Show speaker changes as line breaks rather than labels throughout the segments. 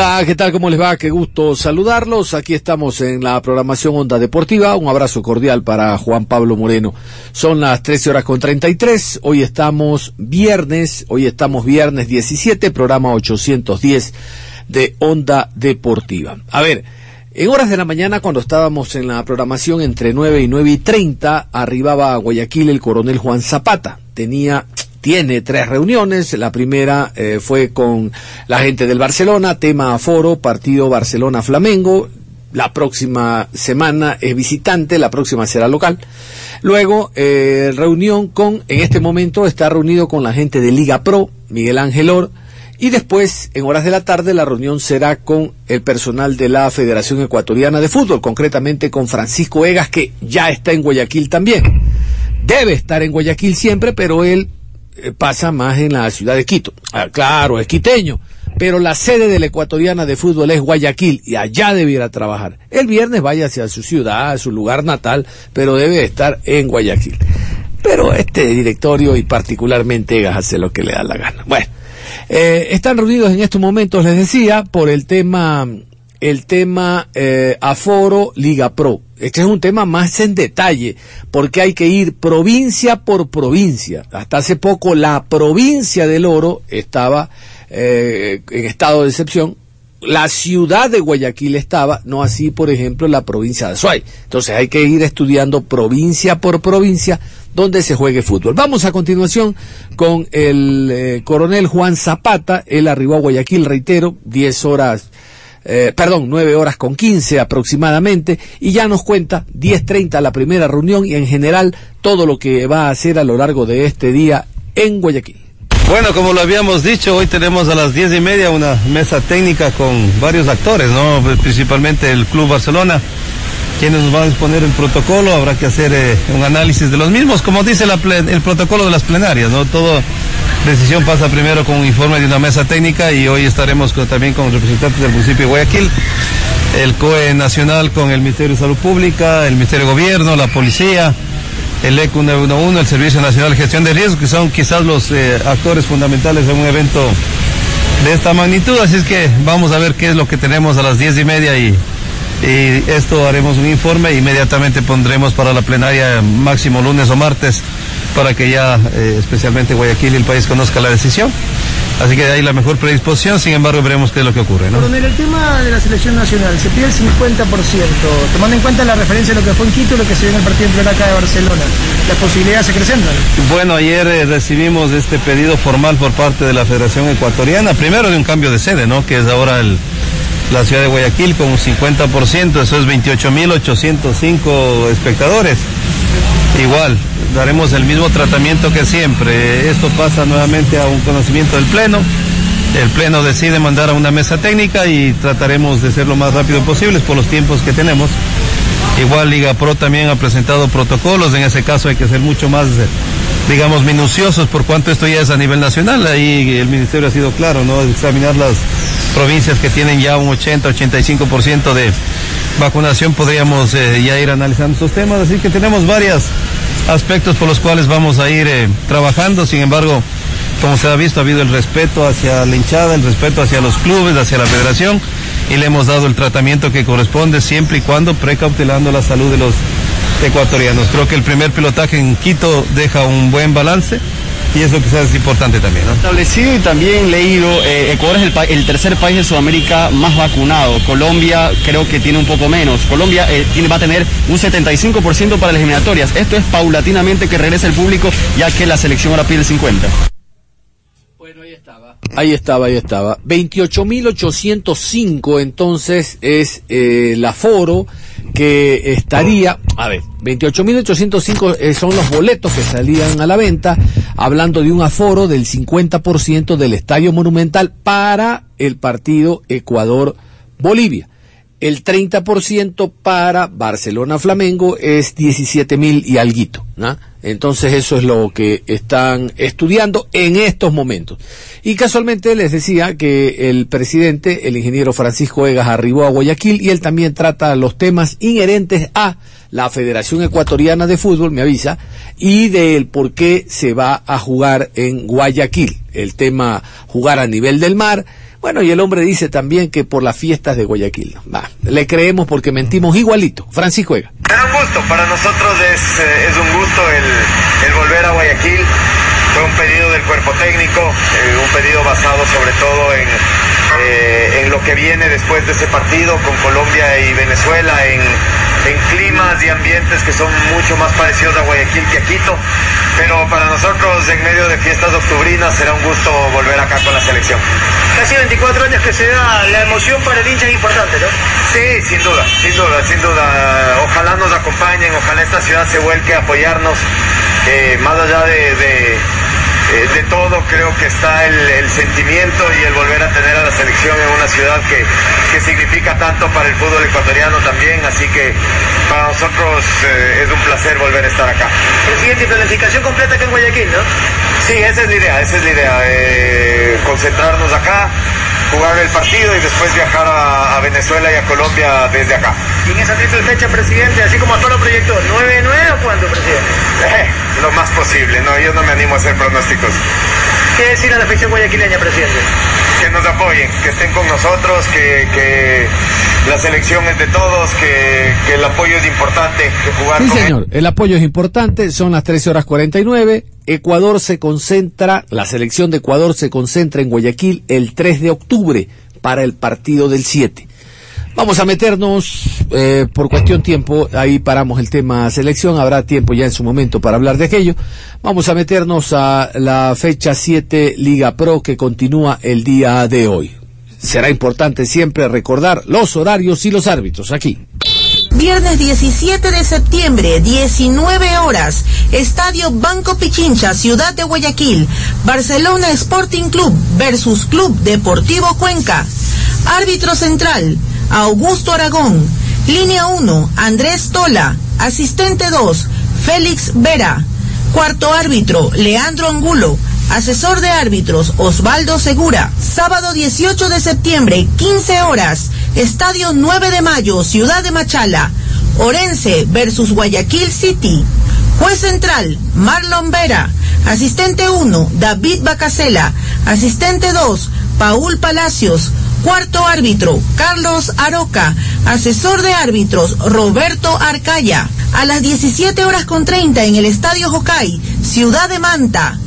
Hola, ¿qué tal? ¿Cómo les va? Qué gusto saludarlos. Aquí estamos en la programación Onda Deportiva. Un abrazo cordial para Juan Pablo Moreno. Son las 13 horas con 33. Hoy estamos viernes, hoy estamos viernes 17, programa 810 de Onda Deportiva. A ver, en horas de la mañana, cuando estábamos en la programación entre 9 y 9 y 30, arribaba a Guayaquil el coronel Juan Zapata. Tenía tiene tres reuniones. La primera eh, fue con la gente del Barcelona, tema aforo, partido Barcelona-Flamengo. La próxima semana es visitante, la próxima será local. Luego, eh, reunión con, en este momento está reunido con la gente de Liga Pro, Miguel Ángel Or, y después, en horas de la tarde, la reunión será con el personal de la Federación Ecuatoriana de Fútbol, concretamente con Francisco Egas, que ya está en Guayaquil también. Debe estar en Guayaquil siempre, pero él pasa más en la ciudad de Quito. Ah, claro, es quiteño, pero la sede de la ecuatoriana de fútbol es Guayaquil y allá debiera trabajar. El viernes vaya hacia su ciudad, a su lugar natal, pero debe estar en Guayaquil. Pero este directorio y particularmente Egas hace lo que le da la gana. Bueno, eh, están reunidos en estos momentos, les decía, por el tema el tema eh, Aforo Liga Pro. Este es un tema más en detalle, porque hay que ir provincia por provincia. Hasta hace poco la provincia del Oro estaba eh, en estado de excepción. La ciudad de Guayaquil estaba, no así, por ejemplo, la provincia de Azuay. Entonces hay que ir estudiando provincia por provincia donde se juegue fútbol. Vamos a continuación con el eh, coronel Juan Zapata. Él arribó a Guayaquil, reitero, 10 horas eh, perdón, 9 horas con 15 aproximadamente, y ya nos cuenta 10.30 la primera reunión y en general todo lo que va a hacer a lo largo de este día en Guayaquil.
Bueno, como lo habíamos dicho, hoy tenemos a las diez y media una mesa técnica con varios actores, ¿no? Principalmente el Club Barcelona, quienes nos van a exponer el protocolo, habrá que hacer eh, un análisis de los mismos, como dice el protocolo de las plenarias, ¿no? Todo decisión pasa primero con un informe de una mesa técnica y hoy estaremos también con representantes del municipio de Guayaquil, el COE Nacional con el Ministerio de Salud Pública, el Ministerio de Gobierno, la Policía, el ECU 911, el Servicio Nacional de Gestión de Riesgos, que son quizás los eh, actores fundamentales de un evento de esta magnitud. Así es que vamos a ver qué es lo que tenemos a las diez y media y, esto haremos un informe inmediatamente pondremos para la plenaria máximo lunes o martes para que ya eh, especialmente Guayaquil y el país conozca la decisión. Así que hay la mejor predisposición, sin embargo veremos qué es lo que ocurre. ¿no?
Coronel, el tema de la selección nacional, se pide el 50%, tomando en cuenta la referencia de lo que fue en Quito y lo que se vio en el partido entre acá de Barcelona, ¿las posibilidades se acrecentan?
Bueno, ayer eh, recibimos este pedido formal por parte de la Federación Ecuatoriana, primero de un cambio de sede, ¿no? Que es ahora el, la ciudad de Guayaquil con un 50%, eso es 28.805 espectadores. Igual, daremos el mismo tratamiento que siempre. Esto pasa nuevamente a un conocimiento del Pleno. El Pleno decide mandar a una mesa técnica y trataremos de ser lo más rápido posible por los tiempos que tenemos. Igual Liga Pro también ha presentado protocolos, en ese caso hay que ser mucho más, digamos, minuciosos por cuanto esto ya es a nivel nacional. Ahí el Ministerio ha sido claro, ¿no? Examinar las provincias que tienen ya un 80-85% de vacunación podríamos eh, ya ir analizando estos temas, así que tenemos varios aspectos por los cuales vamos a ir eh, trabajando, sin embargo, como se ha visto, ha habido el respeto hacia la hinchada, el respeto hacia los clubes, hacia la federación, y le hemos dado el tratamiento que corresponde siempre y cuando precautelando la salud de los ecuatorianos. Creo que el primer pilotaje en Quito deja un buen balance y eso quizás es importante también. ¿no?
Establecido y también leído, eh, Ecuador es el, el, tercer país de Sudamérica más vacunado. Colombia creo que tiene un poco menos. Colombia eh, tiene, va a tener un 75% para las eliminatorias. Esto es paulatinamente que regrese el público ya que la selección ahora pide el 50%.
Bueno, ahí estaba. Ahí estaba, ahí estaba. 28.805 entonces es eh, el aforo que estaría, a ver, 28.805 eh, son los boletos que salían a la venta, hablando de un aforo del 50% del Estadio Monumental para el partido Ecuador-Bolivia. El 30% para Barcelona-Flamengo es 17 mil y alguito. ¿no? Entonces eso es lo que están estudiando en estos momentos. Y casualmente les decía que el presidente, el ingeniero Francisco Egas, arribó a Guayaquil y él también trata los temas inherentes a la Federación Ecuatoriana de Fútbol, me avisa, y del por qué se va a jugar en Guayaquil. El tema jugar a nivel del mar bueno, y el hombre dice también que por las fiestas de Guayaquil. Va, le creemos porque mentimos igualito. Francisco Ega.
Era un gusto, para nosotros es, es un gusto el, el, volver a Guayaquil. Fue un pedido del cuerpo técnico, eh, un pedido basado sobre todo en, eh, en lo que viene después de ese partido con Colombia y Venezuela, en, en climas y ambientes que son mucho más parecidos a Guayaquil que a Quito. Pero para nosotros, en medio de fiestas octubrinas, será un gusto volver acá con la selección.
Casi 24 años que se da la emoción para el hincha es importante, ¿no?
Sí, sin duda, sin duda, sin duda. Ojalá nos acompañen, ojalá esta ciudad se vuelque a apoyarnos, eh, más allá de, de eh, de todo creo que está el, el, sentimiento y el volver a tener a la selección en una ciudad que, que significa tanto para el fútbol ecuatoriano también, así que para nosotros eh, es un placer volver a estar acá.
Presidente, planificación completa acá en Guayaquil, ¿no?
Sí, esa es la idea, esa es la idea, eh, concentrarnos acá, jugar el partido y después viajar a, a, Venezuela y a Colombia desde acá.
¿Y en esa triple fecha, presidente, así como hasta lo proyectó, 9-9 o cuánto, presidente?
Lo más posible, no, yo no me animo a hacer pronósticos.
¿Qué decir a la afición guayaquileña, presidente?
Que nos apoyen, que estén con nosotros, que, que la selección es de todos, que, que, el apoyo es importante, que jugar
sí,
con
señor,
él.
el apoyo es importante, son las 13 horas 49, Ecuador se concentra, la selección de Ecuador se concentra en Guayaquil el 3 de octubre para el partido del 7. Vamos a meternos eh, por cuestión tiempo, ahí paramos el tema selección, habrá tiempo ya en su momento para hablar de aquello. Vamos a meternos a la fecha 7 Liga Pro que continúa el día de hoy. Será importante siempre recordar los horarios y los árbitros aquí.
Viernes 17 de septiembre, 19 horas, Estadio Banco Pichincha, Ciudad de Guayaquil, Barcelona Sporting Club versus Club Deportivo Cuenca. Árbitro central, Augusto Aragón. Línea 1, Andrés Tola. Asistente 2, Félix Vera. Cuarto árbitro, Leandro Angulo. Asesor de árbitros, Osvaldo Segura. Sábado 18 de septiembre, 15 horas. Estadio 9 de Mayo, Ciudad de Machala. Orense versus Guayaquil City. Juez central, Marlon Vera. Asistente 1, David Bacasela. Asistente 2, Paul Palacios. Cuarto árbitro, Carlos Aroca. Asesor de árbitros, Roberto Arcaya. A las 17 horas con 30 en el Estadio Jocay, Ciudad de Manta.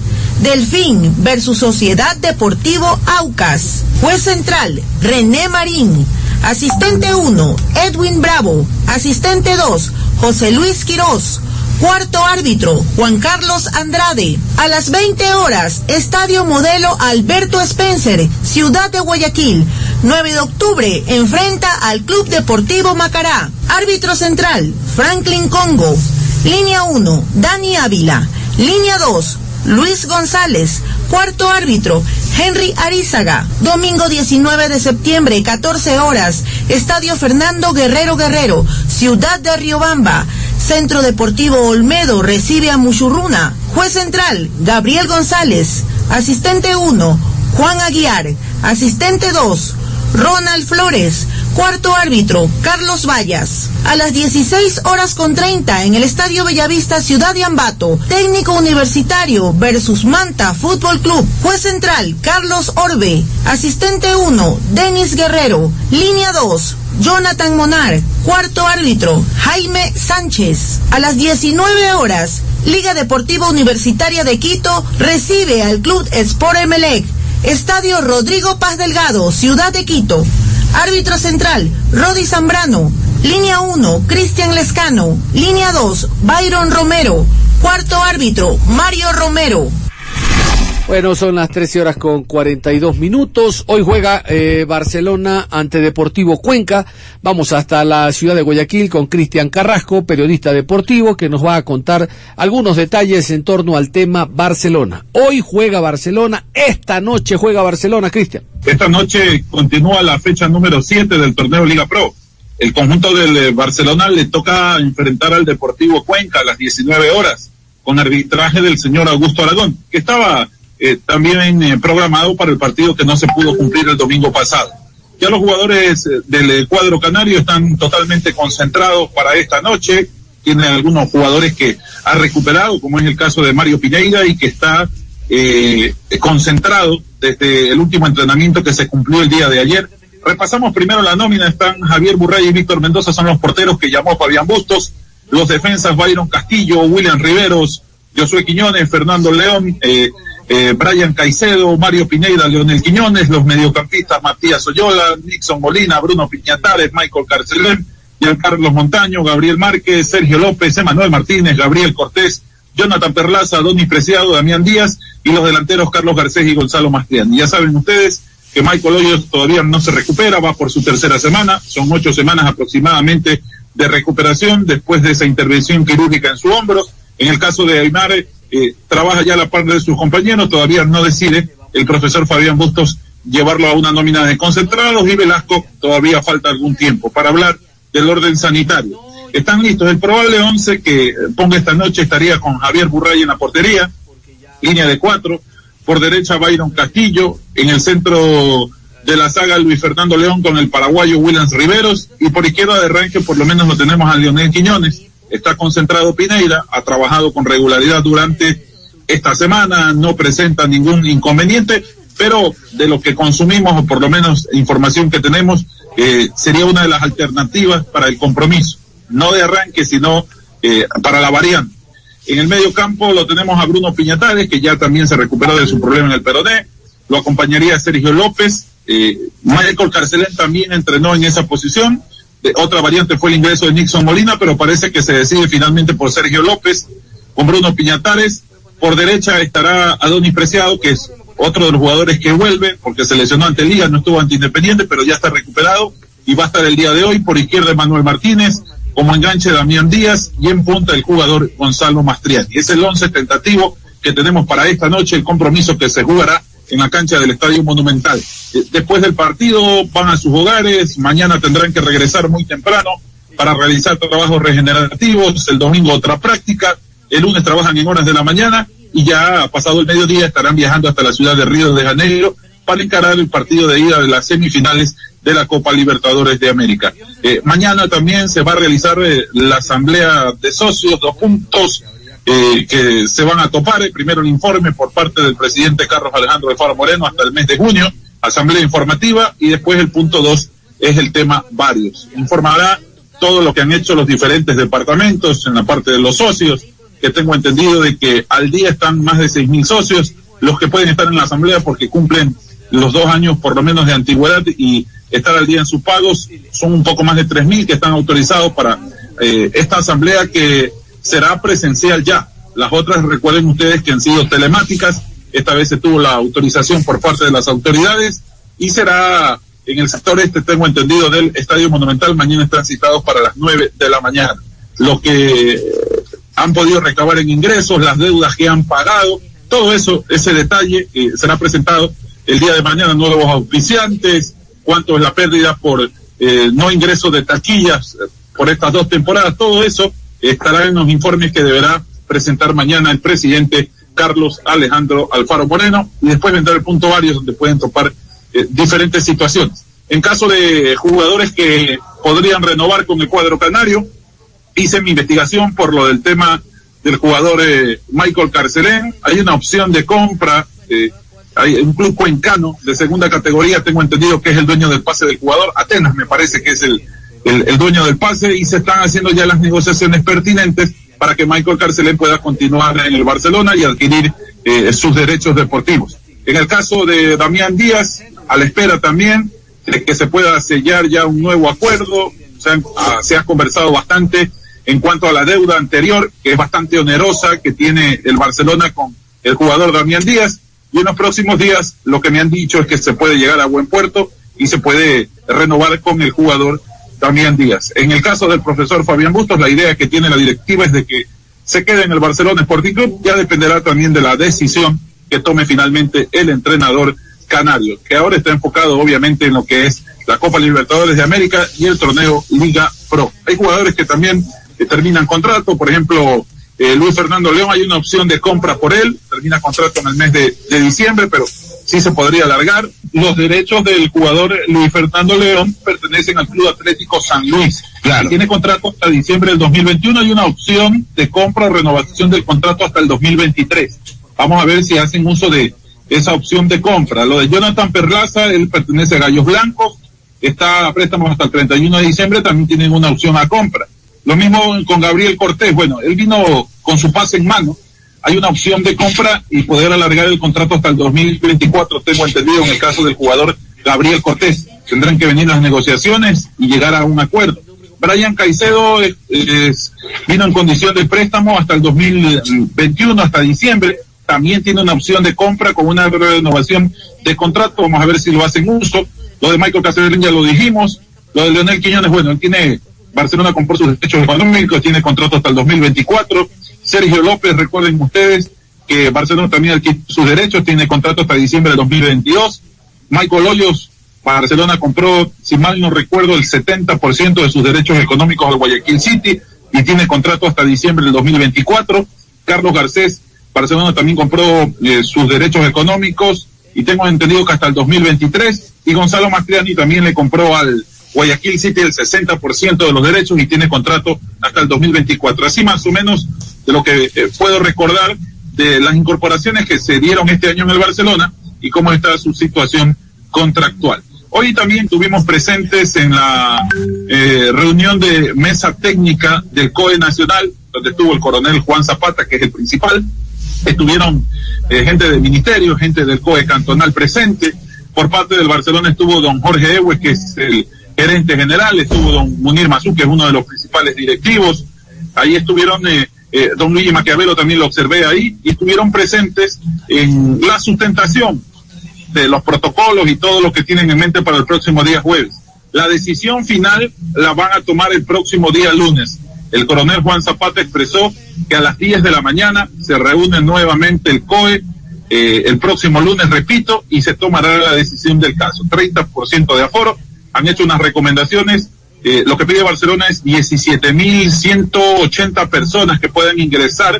Delfín versus Sociedad Deportivo Aucas. Juez central, René Marín. Asistente 1, Edwin Bravo. Asistente 2, José Luis Quirós. Cuarto árbitro, Juan Carlos Andrade. A las 20 horas, Estadio Modelo Alberto Spencer, Ciudad de Guayaquil. 9 de octubre, enfrenta al Club Deportivo Macará. Árbitro central, Franklin Congo. Línea 1, Dani Ávila. Línea 2, Luis González. Cuarto árbitro, Henry Arizaga. Domingo 19 de septiembre, 14 horas. Estadio Fernando Guerrero Guerrero, Ciudad de Riobamba. Centro Deportivo Olmedo recibe a Muchurruna. Juez central, Gabriel González. Asistente 1, Juan Aguiar. Asistente 2, Ronald Flores. Cuarto árbitro, Carlos Vallas. A las 16 horas con 30 en el Estadio Bellavista Ciudad de Ambato, técnico universitario versus Manta Fútbol Club. Juez central, Carlos Orbe. Asistente 1, Denis Guerrero. Línea 2, Jonathan Monar. Cuarto árbitro, Jaime Sánchez. A las 19 horas, Liga Deportiva Universitaria de Quito recibe al Club Sport Emelec. Estadio Rodrigo Paz Delgado, Ciudad de Quito. Árbitro central, Rodi Zambrano. Línea 1, Cristian Lescano. Línea 2, Byron Romero. Cuarto árbitro, Mario Romero.
Bueno, son las 13 horas con 42 minutos. Hoy juega eh, Barcelona ante Deportivo Cuenca. Vamos hasta la ciudad de Guayaquil con Cristian Carrasco, periodista deportivo, que nos va a contar algunos detalles en torno al tema Barcelona. Hoy juega Barcelona, esta noche juega Barcelona, Cristian.
Esta noche continúa la fecha número 7 del torneo Liga Pro. El conjunto del eh, Barcelona le toca enfrentar al Deportivo Cuenca a las 19 horas con arbitraje del señor Augusto Aragón, que estaba eh, también eh, programado para el partido que no se pudo cumplir el domingo pasado. Ya los jugadores eh, del cuadro canario están totalmente concentrados para esta noche. Tiene algunos jugadores que ha recuperado, como es el caso de Mario Pineira, y que está concentrado desde el último entrenamiento que se cumplió el día de ayer. Repasamos primero la nómina. Están Javier Burray y Víctor Mendoza, son los porteros que llamó Fabián Bustos. Los defensas Byron Castillo, William Riveros, Josué Quiñones, Fernando León, eh, eh, Brian Caicedo, Mario Pineida, Leonel Quiñones, los mediocampistas Matías Oyola, Nixon Molina, Bruno Piñatares, Michael Carcelén, Carlos Montaño, Gabriel Márquez, Sergio López, Emanuel Martínez, Gabriel Cortés, Jonathan Perlaza, Donis Preciado, Damián Díaz y los delanteros Carlos Garcés y Gonzalo Mastrián. Ya saben ustedes que Michael Hoyos todavía no se recupera, va por su tercera semana, son ocho semanas aproximadamente de recuperación después de esa intervención quirúrgica en su hombro. En el caso de Aymar, eh, trabaja ya la par de sus compañeros, todavía no decide el profesor Fabián Bustos llevarlo a una nómina de concentrados y Velasco todavía falta algún tiempo para hablar del orden sanitario. Están listos. El probable once que ponga esta noche estaría con Javier Burray en la portería, línea de cuatro, por derecha Byron Castillo, en el centro de la saga Luis Fernando León con el paraguayo Williams Riveros y por izquierda de arranque por lo menos lo tenemos a Leonel Quiñones está concentrado Pineira, ha trabajado con regularidad durante esta semana, no presenta ningún inconveniente, pero de lo que consumimos, o por lo menos información que tenemos, eh, sería una de las alternativas para el compromiso, no de arranque, sino eh, para la variante. En el medio campo lo tenemos a Bruno Piñatares, que ya también se recuperó de su problema en el peroné, lo acompañaría Sergio López, eh, Michael Carcelén también entrenó en esa posición, otra variante fue el ingreso de Nixon Molina, pero parece que se decide finalmente por Sergio López, con Bruno Piñatares. Por derecha estará Adonis Preciado, que es otro de los jugadores que vuelve, porque se lesionó ante Liga, no estuvo ante Independiente, pero ya está recuperado y va a estar el día de hoy. Por izquierda Manuel Martínez, como enganche Damián Díaz y en punta el jugador Gonzalo Mastriani. Es el once tentativo que tenemos para esta noche, el compromiso que se jugará en la cancha del Estadio Monumental. Eh, después del partido van a sus hogares, mañana tendrán que regresar muy temprano para realizar trabajos regenerativos, el domingo otra práctica, el lunes trabajan en horas de la mañana y ya pasado el mediodía estarán viajando hasta la ciudad de Río de Janeiro para encarar el partido de ida de las semifinales de la Copa Libertadores de América. Eh, mañana también se va a realizar eh, la asamblea de socios, dos puntos eh, que se van a topar. Eh, primero el informe por parte del presidente Carlos Alejandro de Faro Moreno hasta el mes de junio, asamblea informativa, y después el punto dos es el tema varios. Informará todo lo que han hecho los diferentes departamentos en la parte de los socios, que tengo entendido de que al día están más de seis mil socios, los que pueden estar en la asamblea porque cumplen los dos años por lo menos de antigüedad y estar al día en sus pagos, son un poco más de tres mil que están autorizados para eh, esta asamblea que será presencial ya. Las otras, recuerden ustedes que han sido telemáticas. Esta vez se tuvo la autorización por parte de las autoridades y será en el sector este, tengo entendido, del Estadio Monumental. Mañana están citados para las nueve de la mañana. Lo que han podido recabar en ingresos, las deudas que han pagado, todo eso, ese detalle eh, será presentado el día de mañana, nuevos auspiciantes, cuánto es la pérdida por eh, no ingreso de taquillas eh, por estas dos temporadas, todo eso estará en los informes que deberá presentar mañana el presidente Carlos Alejandro Alfaro Moreno y después vendrá el punto varios donde pueden topar eh, diferentes situaciones. En caso de jugadores que podrían renovar con el cuadro canario, hice mi investigación por lo del tema del jugador eh, Michael Carcelén. Hay una opción de compra. Eh, hay un club cuencano de segunda categoría, tengo entendido que es el dueño del pase del jugador. Atenas me parece que es el, el, dueño del pase y se están haciendo ya las negociaciones pertinentes para que Michael Carcelén pueda continuar en el Barcelona y adquirir eh, sus derechos deportivos. En el caso de Damián Díaz, a la espera también de que se pueda sellar ya un nuevo acuerdo, se, ah, se ha conversado bastante en cuanto a la deuda anterior, que es bastante onerosa, que tiene el Barcelona con el jugador Damián Díaz. Y en los próximos días lo que me han dicho es que se puede llegar a buen puerto y se puede renovar con el jugador Damián Díaz. En el caso del profesor Fabián Bustos, la idea que tiene la directiva es de que se quede en el Barcelona Sporting Club. Ya dependerá también de la decisión que tome finalmente el entrenador canario, que ahora está enfocado obviamente en lo que es la Copa Libertadores de América y el torneo Liga Pro. Hay jugadores que también terminan contrato, por ejemplo, eh, Luis Fernando León, hay una opción de compra por él, termina contrato en el mes de, diciembre, pero sí se podría alargar. Los derechos del jugador Luis Fernando León pertenecen al Club Atlético San Luis. Claro. Tiene contrato hasta diciembre del 2021 y una opción de compra o renovación del contrato hasta el 2023. Vamos a ver si hacen uso de esa opción de compra. Lo de Jonathan Perlaza, él pertenece a Gallos Blancos, está a préstamo hasta el 31 de diciembre, también tienen una opción a compra. Lo mismo con Gabriel Cortés. Bueno, él vino con su pase en mano. Hay una opción de compra y poder alargar el contrato hasta el 2024, tengo entendido, en el caso del jugador Gabriel Cortés. Tendrán que venir las negociaciones y llegar a un acuerdo. Brian Caicedo vino en condición de préstamo hasta el 2021, hasta diciembre. También tiene una opción de compra con una renovación de contrato. Vamos a ver si lo hacen uso. Lo de Michael Cáceres ya lo dijimos. Lo de Leonel Quiñones, bueno, él tiene Barcelona compró sus derechos económicos, tiene contrato hasta el 2024. Sergio López, recuerden ustedes que Barcelona también adquiere sus derechos, tiene contrato hasta diciembre de 2022. Michael Hoyos, Barcelona compró, si mal no recuerdo, el 70% de sus derechos económicos al Guayaquil City y tiene contrato hasta diciembre del 2024. Carlos Garcés, Barcelona también compró eh, sus derechos económicos y tengo entendido que hasta el 2023. Y Gonzalo Mastriani también le compró al Guayaquil City el 60% de los derechos y tiene contrato hasta el 2024. Así más o menos de lo que eh, puedo recordar de las incorporaciones que se dieron este año en el Barcelona y cómo está su situación contractual. Hoy también tuvimos presentes en la eh, reunión de mesa técnica del COE Nacional, donde estuvo el coronel Juan Zapata, que es el principal. Estuvieron eh, gente del ministerio, gente del COE cantonal presente. Por parte del Barcelona estuvo don Jorge Ewe, que es el gerente general, estuvo don Munir Mazú, que es uno de los principales directivos, ahí estuvieron, eh, eh, don Luigi Maquiavelo también lo observé ahí, y estuvieron presentes en la sustentación de los protocolos y todo lo que tienen en mente para el próximo día jueves. La decisión final la van a tomar el próximo día lunes. El coronel Juan Zapata expresó que a las 10 de la mañana se reúne nuevamente el COE eh, el próximo lunes, repito, y se tomará la decisión del caso. 30% de aforo, han hecho unas recomendaciones. Eh, lo que pide Barcelona es 17.180 personas que puedan ingresar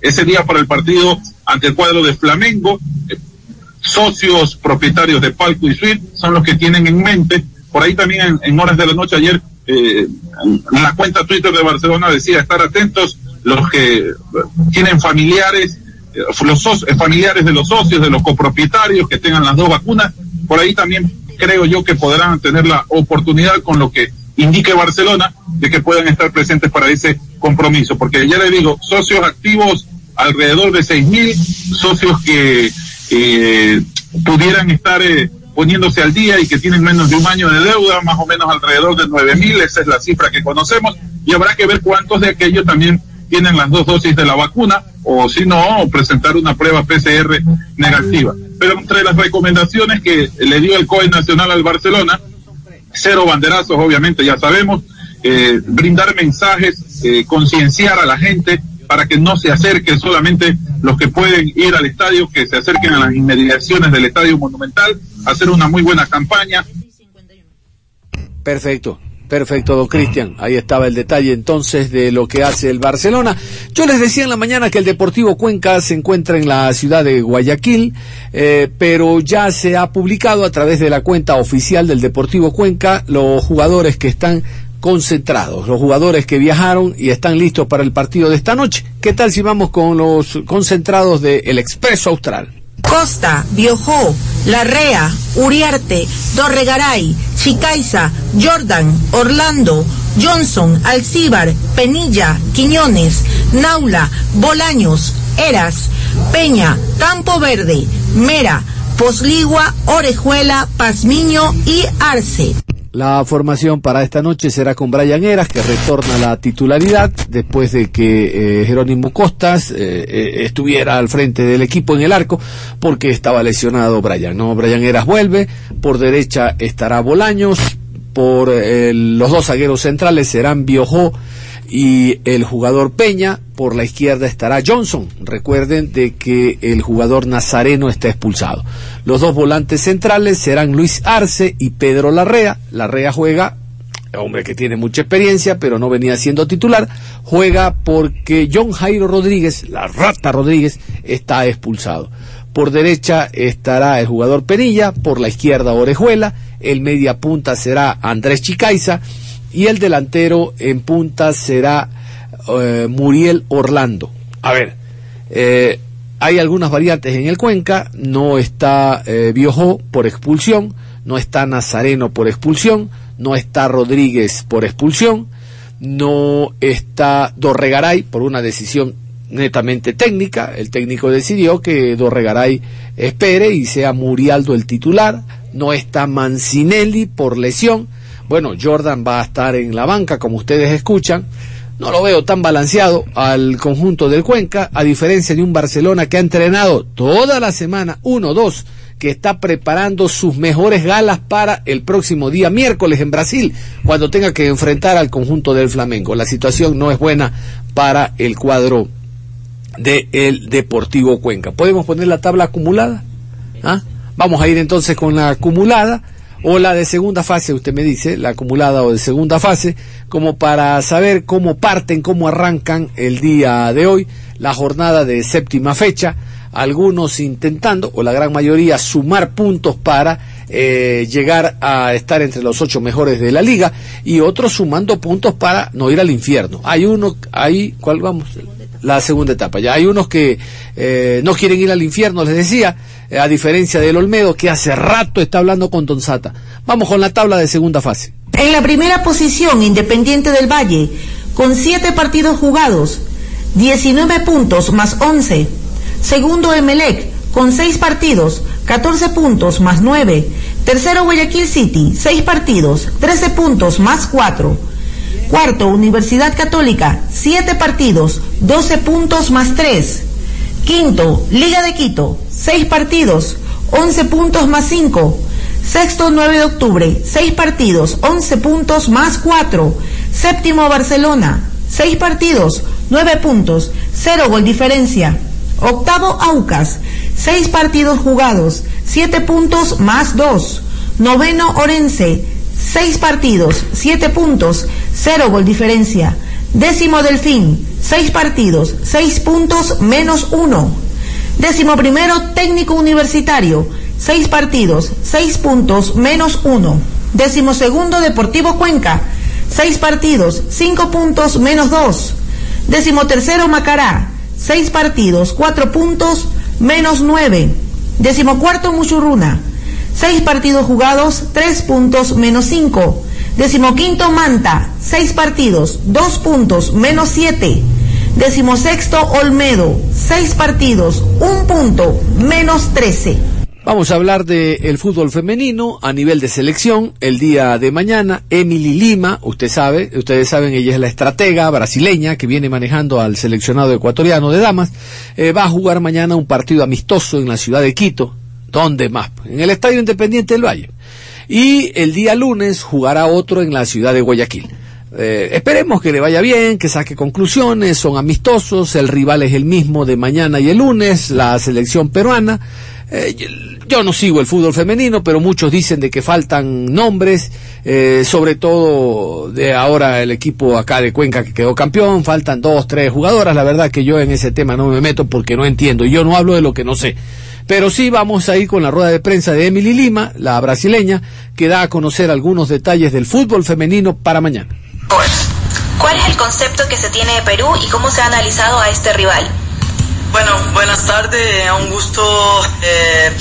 ese día para el partido ante el cuadro de Flamengo. Eh, socios propietarios de Palco y Suite son los que tienen en mente. Por ahí también en, horas de la noche ayer, eh, la cuenta Twitter de Barcelona decía estar atentos los que tienen familiares, los familiares de los socios, de los copropietarios que tengan las dos vacunas. Por ahí también creo yo que podrán tener la oportunidad con lo que indique Barcelona de que puedan estar presentes para ese compromiso, porque ya le digo, socios activos alrededor de seis mil, socios que eh, pudieran estar eh, poniéndose al día y que tienen menos de un año de deuda, más o menos alrededor de nueve mil, esa es la cifra que conocemos, y habrá que ver cuántos de aquellos también tienen las dos dosis de la vacuna, o si no, presentar una prueba PCR negativa. Pero entre las recomendaciones que le dio el COE Nacional al Barcelona, cero banderazos, obviamente, ya sabemos, eh, brindar mensajes, eh, concienciar a la gente para que no se acerquen solamente los que pueden ir al estadio, que se acerquen a las inmediaciones del estadio monumental, hacer una muy buena campaña.
Perfecto. Perfecto, don Cristian. Ahí estaba el detalle entonces de lo que hace el Barcelona. Yo les decía en la mañana que el Deportivo Cuenca se encuentra en la ciudad de Guayaquil, eh, pero ya se ha publicado a través de la cuenta oficial del Deportivo Cuenca los jugadores que están concentrados, los jugadores que viajaron y están listos para el partido de esta noche. ¿Qué tal si vamos con los concentrados del Expreso Austral?
Costa, Biojó, Larrea, Uriarte, Dorregaray, Chicaiza, Jordan, Orlando, Johnson, Alcíbar, Penilla, Quiñones, Naula, Bolaños, Eras, Peña, Campo Verde, Mera, Posligua, Orejuela, Pazmiño y Arce.
La formación para esta noche será con Brian Eras, que retorna la titularidad después de que eh, Jerónimo Costas eh, eh, estuviera al frente del equipo en el arco, porque estaba lesionado Brian. No, Brian Eras vuelve, por derecha estará Bolaños, por los dos zagueros centrales serán Biojó y el jugador Peña, por la izquierda estará Johnson. Recuerden de que el jugador Nazareno está expulsado. Los dos volantes centrales serán Luis Arce y Pedro Larrea. Larrea juega, hombre que tiene mucha experiencia, pero no venía siendo titular, juega porque John Jairo Rodríguez, la rata Rodríguez, está expulsado. Por derecha estará el jugador Penilla, por la izquierda Orejuela, el media punta será Andrés Chicaiza, y el delantero en punta será eh, Muriel Orlando. A ver, eh, hay algunas variantes en el Cuenca, no está eh, Biojó por expulsión, no está Nazareno por expulsión, no está Rodríguez por expulsión, no está Dorregaray por una decisión netamente técnica, el técnico decidió que Dorregaray espere y sea Murialdo el titular, no está Mancinelli por lesión, bueno, Jordan va a estar en la banca, como ustedes escuchan. No lo veo tan balanceado al conjunto del Cuenca, a diferencia de un Barcelona que ha entrenado toda la semana, uno, dos, que está preparando sus mejores galas para el próximo día miércoles en Brasil, cuando tenga que enfrentar al conjunto del Flamengo. La situación no es buena para el cuadro del Deportivo Cuenca. ¿Podemos poner la tabla acumulada? ¿Ah? Vamos a ir entonces con la acumulada o la de segunda fase, usted me dice, la acumulada o de segunda fase, como para saber cómo parten, cómo arrancan el día de hoy, la jornada de séptima fecha, algunos intentando, o la gran mayoría, sumar puntos para eh, llegar a estar entre los ocho mejores de la liga, y otros sumando puntos para no ir al infierno. Hay uno, ahí, ¿cuál vamos? La segunda etapa. Ya hay unos que eh, no quieren ir al infierno, les decía, a diferencia del Olmedo, que hace rato está hablando con Don Sata. Vamos con la tabla de segunda fase.
En la primera posición, Independiente del Valle, con siete partidos jugados, 19 puntos más 11. Segundo, Emelec, con seis partidos, 14 puntos más 9. Tercero, Guayaquil City, seis partidos, 13 puntos más 4. Cuarto, Universidad Católica, siete partidos, 12 puntos más 3. Quinto, Liga de Quito, 6 partidos, 11 puntos más 5. Sexto, 9 de octubre, 6 partidos, 11 puntos más 4. Séptimo, Barcelona, 6 partidos, 9 puntos, 0 gol diferencia. Octavo, Aucas, 6 partidos jugados, 7 puntos más 2. Noveno, Orense, 6 partidos, 7 puntos, 0 gol diferencia. Décimo Delfín, seis partidos, seis puntos menos uno. Décimo primero técnico universitario, seis partidos, seis puntos menos uno. Décimo segundo Deportivo Cuenca, seis partidos, cinco puntos menos dos. Décimo tercero Macará, seis partidos, cuatro puntos menos nueve. Décimo cuarto Muchurruna, seis partidos jugados, tres puntos menos cinco. Decimoquinto Manta, seis partidos, dos puntos, menos siete. Decimosexto Olmedo, seis partidos, un punto, menos trece.
Vamos a hablar del fútbol femenino a nivel de selección. El día de mañana, Emily Lima, usted sabe, ustedes saben, ella es la estratega brasileña que viene manejando al seleccionado ecuatoriano de damas. Eh, va a jugar mañana un partido amistoso en la ciudad de Quito. ¿Dónde más? En el Estadio Independiente del Valle y el día lunes jugará otro en la ciudad de Guayaquil. Eh, esperemos que le vaya bien, que saque conclusiones, son amistosos, el rival es el mismo de mañana y el lunes, la selección peruana. Eh, yo no sigo el fútbol femenino, pero muchos dicen de que faltan nombres, eh, sobre todo de ahora el equipo acá de Cuenca que quedó campeón, faltan dos, tres jugadoras, la verdad que yo en ese tema no me meto porque no entiendo, yo no hablo de lo que no sé. Pero sí vamos a ir con la rueda de prensa de Emily Lima, la brasileña, que da a conocer algunos detalles del fútbol femenino para mañana.
¿Cuál es el concepto que se tiene de Perú y cómo se ha analizado a este rival?
Bueno, buenas tardes, es un gusto eh,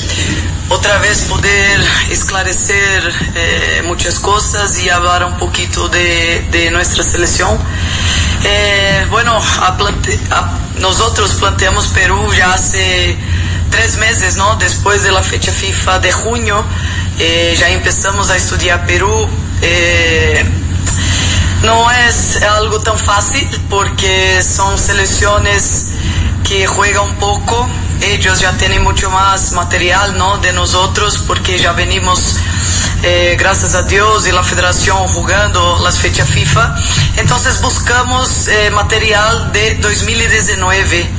otra vez poder esclarecer eh, muchas cosas y hablar un poquito de, de nuestra selección. Eh, bueno, a plante a, nosotros planteamos Perú ya hace tres meses, ¿no? Después de fecha FIFA de junio, ya empezamos a estudiar Perú. no es algo tan fácil porque son selecciones que juega un poco. Ellos ya tienen mucho más material, ¿no? De nosotros, porque ya venimos, eh, gracias a Dios y la federación jugando las fechas FIFA. Entonces buscamos eh, material de 2019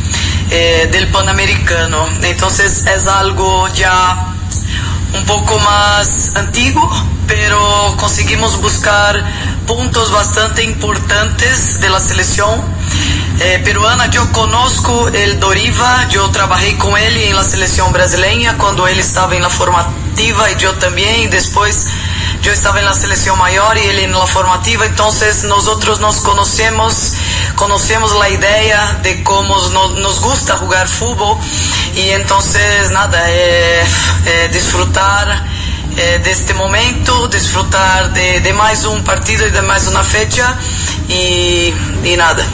eh, del Panamericano. Entonces es algo ya un poco más antiguo, pero conseguimos buscar puntos bastante importantes de la selección eh, peruana. Yo conozco el Doriva, yo trabajé con él en la selección brasileña cuando él estaba en la formativa y yo también. Después yo estaba en la selección mayor y él en la formativa. Entonces nosotros nos conocemos, conocemos la idea de cómo no, nos gusta jugar fútbol y entonces nada, eh, eh, disfrutar eh, de este momento, disfrutar de, de, más un partido y de más una fecha y, y nada.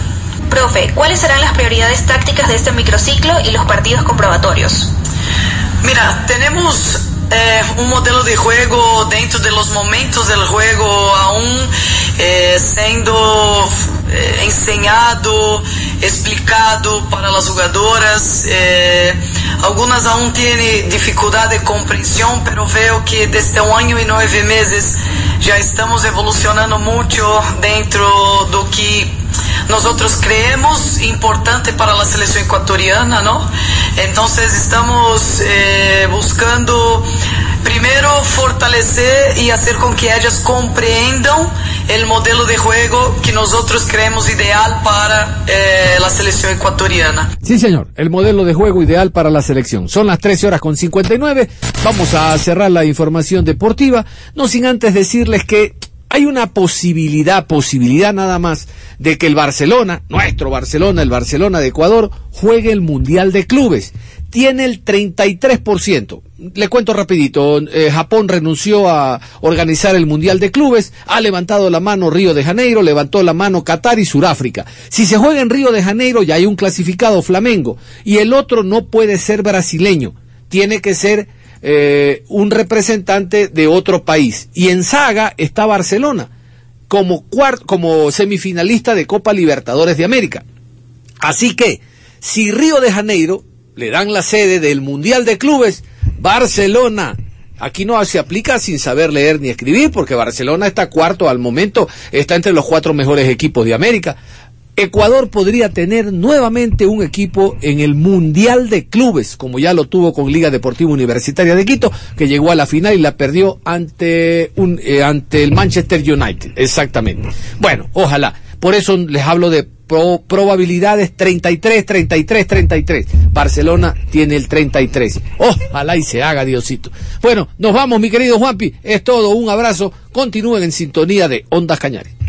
Profe, ¿cuáles serán las prioridades tácticas de este microciclo y los partidos comprobatorios?
Mira, tenemos eh, un modelo de juego dentro de los momentos del juego aún eh, siendo eh, enseñado, explicado para las jugadoras. Eh, algunas aún tienen dificultad de comprensión, pero veo que desde un año y nueve meses ya estamos evolucionando mucho dentro do que nosotros creemos importante para la selección ecuatoriana, ¿no? Entonces estamos eh, buscando primero fortalecer y hacer con que ellas comprendan el modelo de juego que nosotros creemos ideal para eh, la selección ecuatoriana.
Sí, señor, el modelo de juego ideal para la selección. Son las 13 horas con 59. Vamos a cerrar la información deportiva, no sin antes decirles que hay una posibilidad, posibilidad nada más, de que el Barcelona, nuestro Barcelona, el Barcelona de Ecuador, juegue el Mundial de Clubes. Tiene el 33%. Le cuento rapidito, eh, Japón renunció a organizar el Mundial de Clubes, ha levantado la mano Río de Janeiro, levantó la mano Qatar y Sudáfrica. Si se juega en Río de Janeiro ya hay un clasificado Flamengo y el otro no puede ser brasileño, tiene que ser eh, un representante de otro país. Y en Saga está Barcelona como, como semifinalista de Copa Libertadores de América. Así que, si Río de Janeiro le dan la sede del Mundial de Clubes, Barcelona Aquí no se aplica sin saber leer ni escribir, porque Barcelona está cuarto al momento, está entre los cuatro mejores equipos de América. Ecuador podría tener nuevamente un equipo en el Mundial de Clubes, como ya lo tuvo con Liga Deportiva Universitaria de Quito, que llegó a la final y la perdió ante, un, eh, ante el Manchester United. Exactamente. Bueno, ojalá. Por eso les hablo de pro, probabilidades 33, 33, 33. Barcelona tiene el 33. Ojalá y se haga, Diosito. Bueno, nos vamos, mi querido Juanpi. Es todo. Un abrazo. Continúen en sintonía de Ondas Cañares.